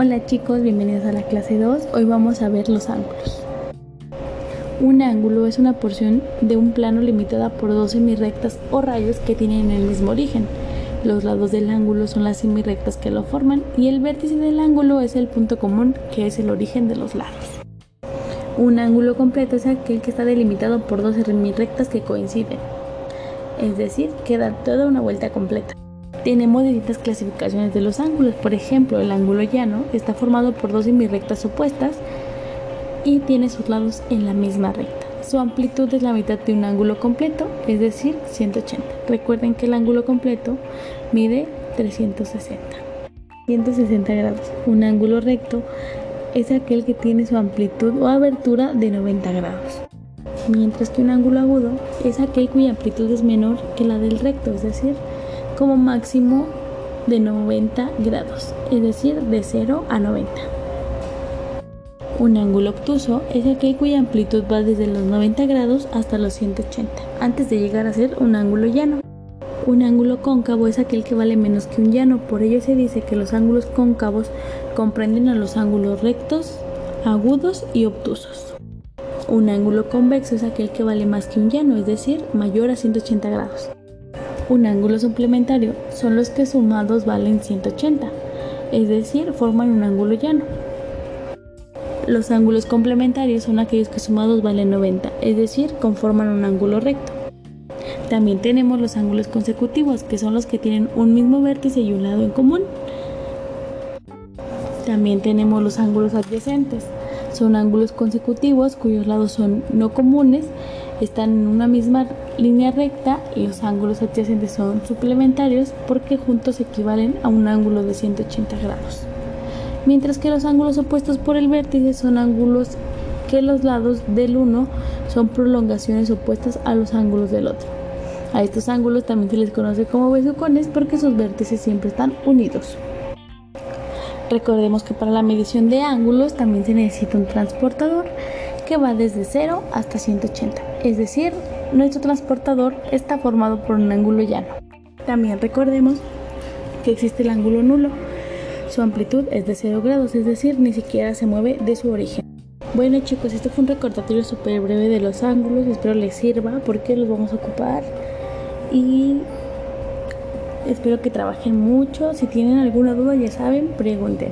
Hola chicos, bienvenidos a la clase 2. Hoy vamos a ver los ángulos. Un ángulo es una porción de un plano limitada por dos semirrectas o rayos que tienen el mismo origen. Los lados del ángulo son las semirrectas que lo forman y el vértice del ángulo es el punto común que es el origen de los lados. Un ángulo completo es aquel que está delimitado por dos semirrectas que coinciden, es decir, que da toda una vuelta completa. Tenemos distintas clasificaciones de los ángulos. Por ejemplo, el ángulo llano está formado por dos semirrectas opuestas y tiene sus lados en la misma recta. Su amplitud es la mitad de un ángulo completo, es decir, 180. Recuerden que el ángulo completo mide 360. 160 grados. Un ángulo recto es aquel que tiene su amplitud o abertura de 90 grados. Mientras que un ángulo agudo es aquel cuya amplitud es menor que la del recto, es decir, como máximo de 90 grados, es decir, de 0 a 90. Un ángulo obtuso es aquel cuya amplitud va desde los 90 grados hasta los 180, antes de llegar a ser un ángulo llano. Un ángulo cóncavo es aquel que vale menos que un llano, por ello se dice que los ángulos cóncavos comprenden a los ángulos rectos, agudos y obtusos. Un ángulo convexo es aquel que vale más que un llano, es decir, mayor a 180 grados. Un ángulo suplementario son los que sumados valen 180, es decir, forman un ángulo llano. Los ángulos complementarios son aquellos que sumados valen 90, es decir, conforman un ángulo recto. También tenemos los ángulos consecutivos, que son los que tienen un mismo vértice y un lado en común. También tenemos los ángulos adyacentes. Son ángulos consecutivos cuyos lados son no comunes están en una misma línea recta y los ángulos adyacentes son suplementarios porque juntos equivalen a un ángulo de 180 grados. Mientras que los ángulos opuestos por el vértice son ángulos que los lados del uno son prolongaciones opuestas a los ángulos del otro. A estos ángulos también se les conoce como besucones porque sus vértices siempre están unidos. Recordemos que para la medición de ángulos también se necesita un transportador que va desde 0 hasta 180. Es decir, nuestro transportador está formado por un ángulo llano. También recordemos que existe el ángulo nulo. Su amplitud es de 0 grados, es decir, ni siquiera se mueve de su origen. Bueno chicos, este fue un recordatorio súper breve de los ángulos, espero les sirva porque los vamos a ocupar y espero que trabajen mucho. Si tienen alguna duda ya saben, pregunten.